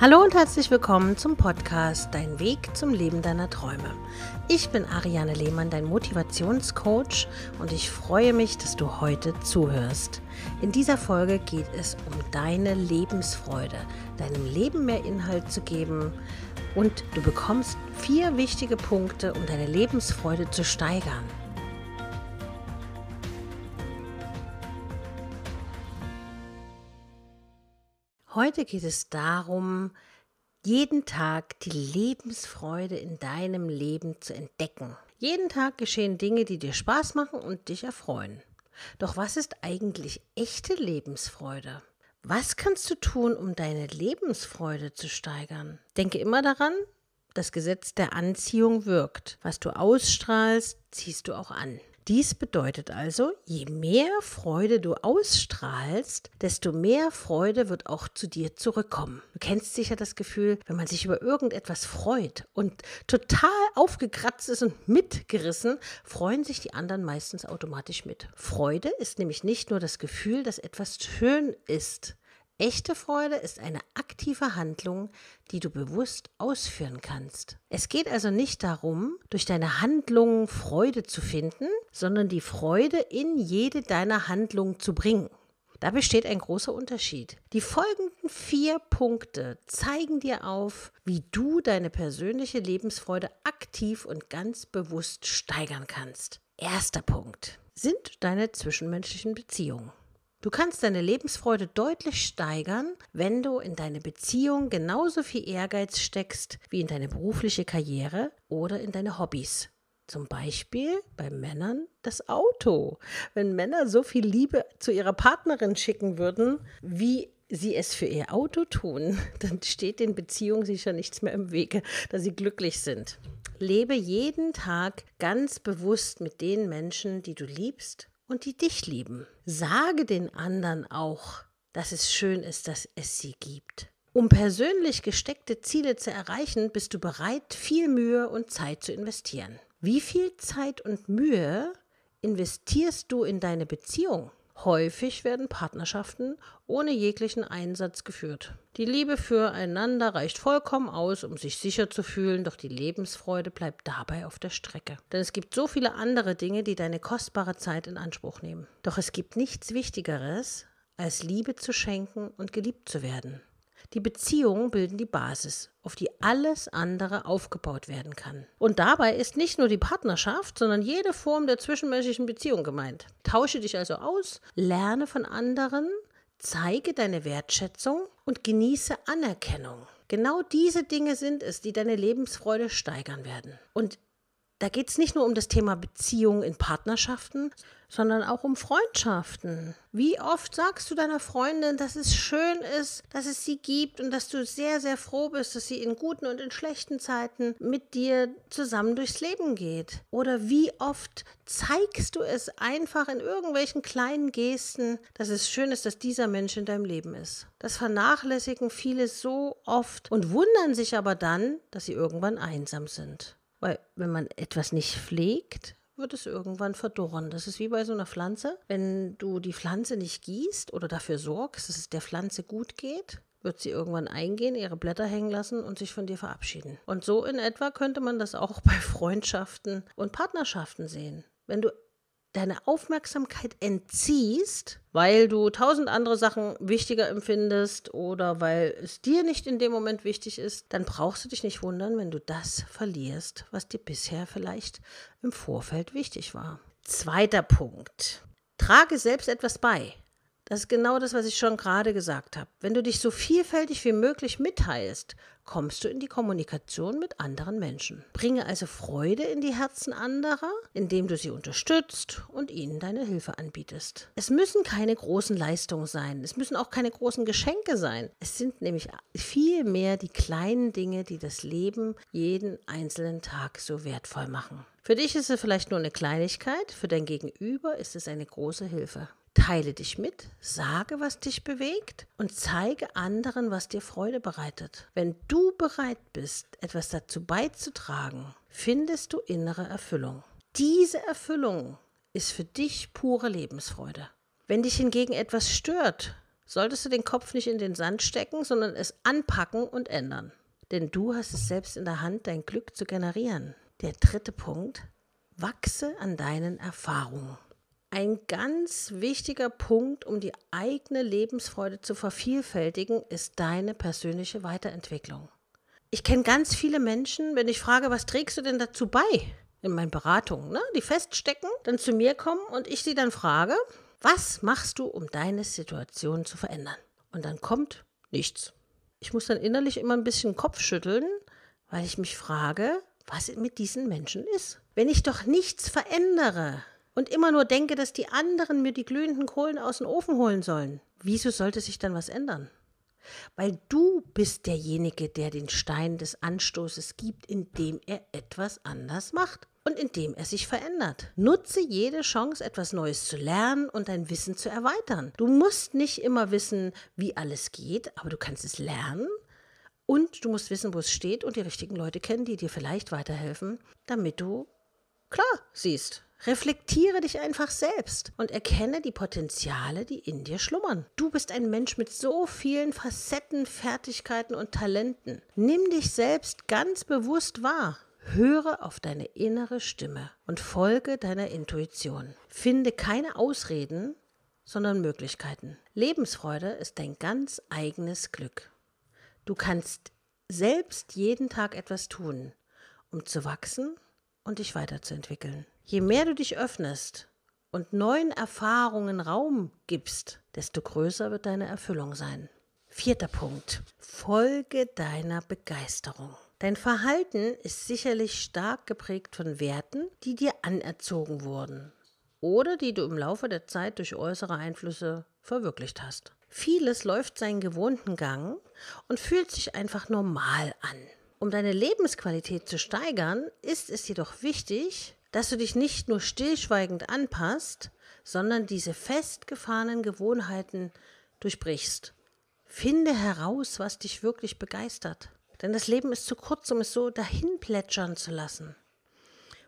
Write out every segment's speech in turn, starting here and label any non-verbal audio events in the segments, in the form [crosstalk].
Hallo und herzlich willkommen zum Podcast Dein Weg zum Leben deiner Träume. Ich bin Ariane Lehmann, dein Motivationscoach und ich freue mich, dass du heute zuhörst. In dieser Folge geht es um deine Lebensfreude, deinem Leben mehr Inhalt zu geben und du bekommst vier wichtige Punkte, um deine Lebensfreude zu steigern. Heute geht es darum, jeden Tag die Lebensfreude in deinem Leben zu entdecken. Jeden Tag geschehen Dinge, die dir Spaß machen und dich erfreuen. Doch was ist eigentlich echte Lebensfreude? Was kannst du tun, um deine Lebensfreude zu steigern? Denke immer daran, das Gesetz der Anziehung wirkt. Was du ausstrahlst, ziehst du auch an. Dies bedeutet also, je mehr Freude du ausstrahlst, desto mehr Freude wird auch zu dir zurückkommen. Du kennst sicher das Gefühl, wenn man sich über irgendetwas freut und total aufgekratzt ist und mitgerissen, freuen sich die anderen meistens automatisch mit. Freude ist nämlich nicht nur das Gefühl, dass etwas schön ist, Echte Freude ist eine aktive Handlung, die du bewusst ausführen kannst. Es geht also nicht darum, durch deine Handlungen Freude zu finden, sondern die Freude in jede deiner Handlungen zu bringen. Da besteht ein großer Unterschied. Die folgenden vier Punkte zeigen dir auf, wie du deine persönliche Lebensfreude aktiv und ganz bewusst steigern kannst. Erster Punkt sind deine zwischenmenschlichen Beziehungen. Du kannst deine Lebensfreude deutlich steigern, wenn du in deine Beziehung genauso viel Ehrgeiz steckst wie in deine berufliche Karriere oder in deine Hobbys. Zum Beispiel bei Männern das Auto. Wenn Männer so viel Liebe zu ihrer Partnerin schicken würden, wie sie es für ihr Auto tun, [laughs] dann steht den Beziehungen sicher nichts mehr im Wege, dass sie glücklich sind. Lebe jeden Tag ganz bewusst mit den Menschen, die du liebst und die dich lieben. Sage den anderen auch, dass es schön ist, dass es sie gibt. Um persönlich gesteckte Ziele zu erreichen, bist du bereit, viel Mühe und Zeit zu investieren. Wie viel Zeit und Mühe investierst du in deine Beziehung? Häufig werden Partnerschaften ohne jeglichen Einsatz geführt. Die Liebe füreinander reicht vollkommen aus, um sich sicher zu fühlen, doch die Lebensfreude bleibt dabei auf der Strecke. Denn es gibt so viele andere Dinge, die deine kostbare Zeit in Anspruch nehmen. Doch es gibt nichts Wichtigeres, als Liebe zu schenken und geliebt zu werden. Die Beziehungen bilden die Basis, auf die alles andere aufgebaut werden kann. Und dabei ist nicht nur die Partnerschaft, sondern jede Form der zwischenmenschlichen Beziehung gemeint. Tausche dich also aus, lerne von anderen, zeige deine Wertschätzung und genieße Anerkennung. Genau diese Dinge sind es, die deine Lebensfreude steigern werden. Und da geht es nicht nur um das Thema Beziehung in Partnerschaften, sondern auch um Freundschaften. Wie oft sagst du deiner Freundin, dass es schön ist, dass es sie gibt und dass du sehr, sehr froh bist, dass sie in guten und in schlechten Zeiten mit dir zusammen durchs Leben geht? Oder wie oft zeigst du es einfach in irgendwelchen kleinen Gesten, dass es schön ist, dass dieser Mensch in deinem Leben ist? Das vernachlässigen viele so oft und wundern sich aber dann, dass sie irgendwann einsam sind. Weil wenn man etwas nicht pflegt, wird es irgendwann verdorren. Das ist wie bei so einer Pflanze. Wenn du die Pflanze nicht gießt oder dafür sorgst, dass es der Pflanze gut geht, wird sie irgendwann eingehen, ihre Blätter hängen lassen und sich von dir verabschieden. Und so in etwa könnte man das auch [laughs] bei Freundschaften und Partnerschaften sehen. Wenn du deine Aufmerksamkeit entziehst, weil du tausend andere Sachen wichtiger empfindest oder weil es dir nicht in dem Moment wichtig ist, dann brauchst du dich nicht wundern, wenn du das verlierst, was dir bisher vielleicht im Vorfeld wichtig war. Zweiter Punkt. Trage selbst etwas bei. Das ist genau das, was ich schon gerade gesagt habe. Wenn du dich so vielfältig wie möglich mitteilst, kommst du in die Kommunikation mit anderen Menschen. Bringe also Freude in die Herzen anderer, indem du sie unterstützt und ihnen deine Hilfe anbietest. Es müssen keine großen Leistungen sein, es müssen auch keine großen Geschenke sein. Es sind nämlich viel mehr die kleinen Dinge, die das Leben jeden einzelnen Tag so wertvoll machen. Für dich ist es vielleicht nur eine Kleinigkeit, für dein Gegenüber ist es eine große Hilfe. Teile dich mit, sage, was dich bewegt und zeige anderen, was dir Freude bereitet. Wenn du bereit bist, etwas dazu beizutragen, findest du innere Erfüllung. Diese Erfüllung ist für dich pure Lebensfreude. Wenn dich hingegen etwas stört, solltest du den Kopf nicht in den Sand stecken, sondern es anpacken und ändern. Denn du hast es selbst in der Hand, dein Glück zu generieren. Der dritte Punkt, wachse an deinen Erfahrungen. Ein ganz wichtiger Punkt, um die eigene Lebensfreude zu vervielfältigen, ist deine persönliche Weiterentwicklung. Ich kenne ganz viele Menschen, wenn ich frage, was trägst du denn dazu bei in meinen Beratungen, ne? die feststecken, dann zu mir kommen und ich sie dann frage, was machst du, um deine Situation zu verändern? Und dann kommt nichts. Ich muss dann innerlich immer ein bisschen Kopf schütteln, weil ich mich frage, was mit diesen Menschen ist. Wenn ich doch nichts verändere und immer nur denke, dass die anderen mir die glühenden Kohlen aus dem Ofen holen sollen, wieso sollte sich dann was ändern? Weil du bist derjenige, der den Stein des Anstoßes gibt, indem er etwas anders macht und indem er sich verändert. Nutze jede Chance, etwas Neues zu lernen und dein Wissen zu erweitern. Du musst nicht immer wissen, wie alles geht, aber du kannst es lernen und du musst wissen, wo es steht und die richtigen Leute kennen, die dir vielleicht weiterhelfen, damit du klar siehst. Reflektiere dich einfach selbst und erkenne die Potenziale, die in dir schlummern. Du bist ein Mensch mit so vielen Facetten, Fertigkeiten und Talenten. Nimm dich selbst ganz bewusst wahr. Höre auf deine innere Stimme und folge deiner Intuition. Finde keine Ausreden, sondern Möglichkeiten. Lebensfreude ist dein ganz eigenes Glück. Du kannst selbst jeden Tag etwas tun, um zu wachsen und dich weiterzuentwickeln. Je mehr du dich öffnest und neuen Erfahrungen Raum gibst, desto größer wird deine Erfüllung sein. Vierter Punkt. Folge deiner Begeisterung. Dein Verhalten ist sicherlich stark geprägt von Werten, die dir anerzogen wurden oder die du im Laufe der Zeit durch äußere Einflüsse verwirklicht hast. Vieles läuft seinen gewohnten Gang und fühlt sich einfach normal an. Um deine Lebensqualität zu steigern, ist es jedoch wichtig, dass du dich nicht nur stillschweigend anpasst, sondern diese festgefahrenen Gewohnheiten durchbrichst. Finde heraus, was dich wirklich begeistert. Denn das Leben ist zu kurz, um es so dahin plätschern zu lassen.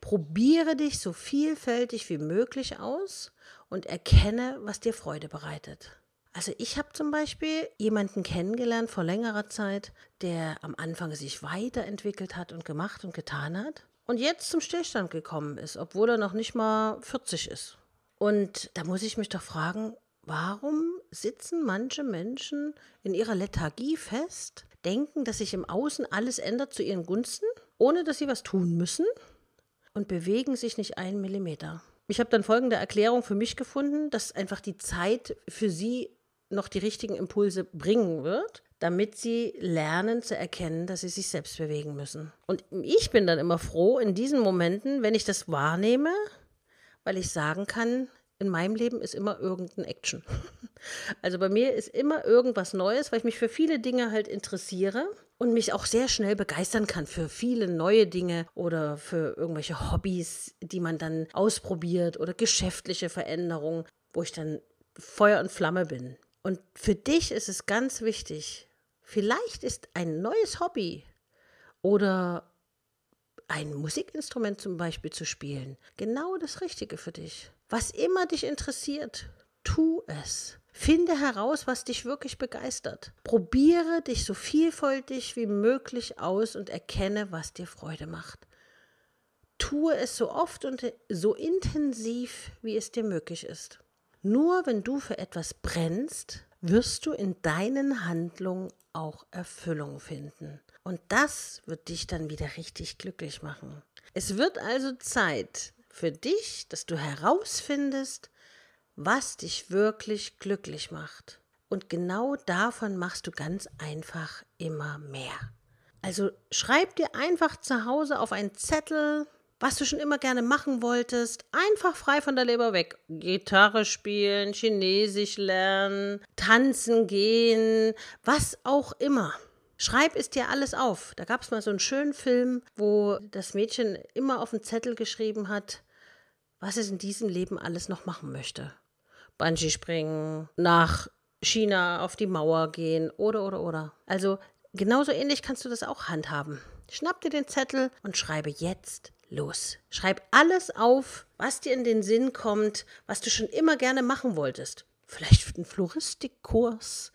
Probiere dich so vielfältig wie möglich aus und erkenne, was dir Freude bereitet. Also ich habe zum Beispiel jemanden kennengelernt vor längerer Zeit, der am Anfang sich weiterentwickelt hat und gemacht und getan hat und jetzt zum Stillstand gekommen ist, obwohl er noch nicht mal 40 ist. Und da muss ich mich doch fragen, warum sitzen manche Menschen in ihrer Lethargie fest, denken, dass sich im Außen alles ändert zu ihren Gunsten, ohne dass sie was tun müssen und bewegen sich nicht einen Millimeter. Ich habe dann folgende Erklärung für mich gefunden, dass einfach die Zeit für sie noch die richtigen Impulse bringen wird, damit sie lernen zu erkennen, dass sie sich selbst bewegen müssen. Und ich bin dann immer froh in diesen Momenten, wenn ich das wahrnehme, weil ich sagen kann, in meinem Leben ist immer irgendein Action. [laughs] Also bei mir ist immer irgendwas Neues, weil ich mich für viele Dinge halt interessiere und mich auch sehr schnell begeistern kann für viele neue Dinge oder für irgendwelche Hobbys, die man dann ausprobiert oder geschäftliche Veränderungen, wo ich dann Feuer und Flamme bin. Und für dich ist es ganz wichtig, vielleicht ist ein neues Hobby oder ein Musikinstrument zum Beispiel zu spielen genau das Richtige für dich. Was immer dich interessiert, tu es. Finde heraus, was dich wirklich begeistert. Probiere dich so vielfältig wie möglich aus und erkenne, was dir Freude macht. Tue es so oft und so intensiv, wie es dir möglich ist. Nur wenn du für etwas brennst, wirst du in deinen Handlungen auch Erfüllung finden. Und das wird dich dann wieder richtig glücklich machen. Es wird also Zeit für dich, dass du herausfindest, was dich wirklich glücklich macht. Und genau davon machst du ganz einfach immer mehr. Also schreib dir einfach zu Hause auf einen Zettel was du schon immer gerne machen wolltest, einfach frei von der Leber weg. Gitarre spielen, Chinesisch lernen, tanzen gehen, was auch immer. Schreib es dir alles auf. Da gab es mal so einen schönen Film, wo das Mädchen immer auf den Zettel geschrieben hat, was es in diesem Leben alles noch machen möchte. Bungee springen, nach China auf die Mauer gehen oder oder oder. Also genauso ähnlich kannst du das auch handhaben. Schnapp dir den Zettel und schreibe jetzt los. Schreib alles auf, was dir in den Sinn kommt, was du schon immer gerne machen wolltest. vielleicht einen Floristikkurs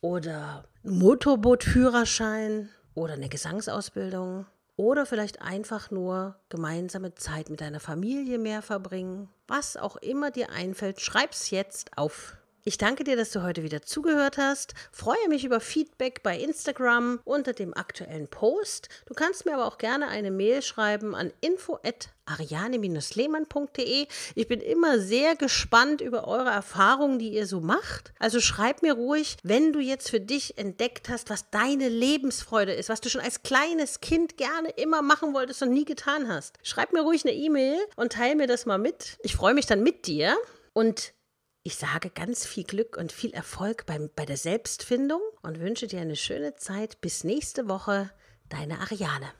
oder einen Motorbootführerschein oder eine Gesangsausbildung oder vielleicht einfach nur gemeinsame Zeit mit deiner Familie mehr verbringen. Was auch immer dir einfällt, schreib's jetzt auf. Ich danke dir, dass du heute wieder zugehört hast. Freue mich über Feedback bei Instagram unter dem aktuellen Post. Du kannst mir aber auch gerne eine Mail schreiben an info@ariane-lehmann.de. Ich bin immer sehr gespannt über eure Erfahrungen, die ihr so macht. Also schreib mir ruhig, wenn du jetzt für dich entdeckt hast, was deine Lebensfreude ist, was du schon als kleines Kind gerne immer machen wolltest und nie getan hast. Schreib mir ruhig eine E-Mail und teile mir das mal mit. Ich freue mich dann mit dir und ich sage ganz viel Glück und viel Erfolg beim, bei der Selbstfindung und wünsche dir eine schöne Zeit. Bis nächste Woche, deine Ariane.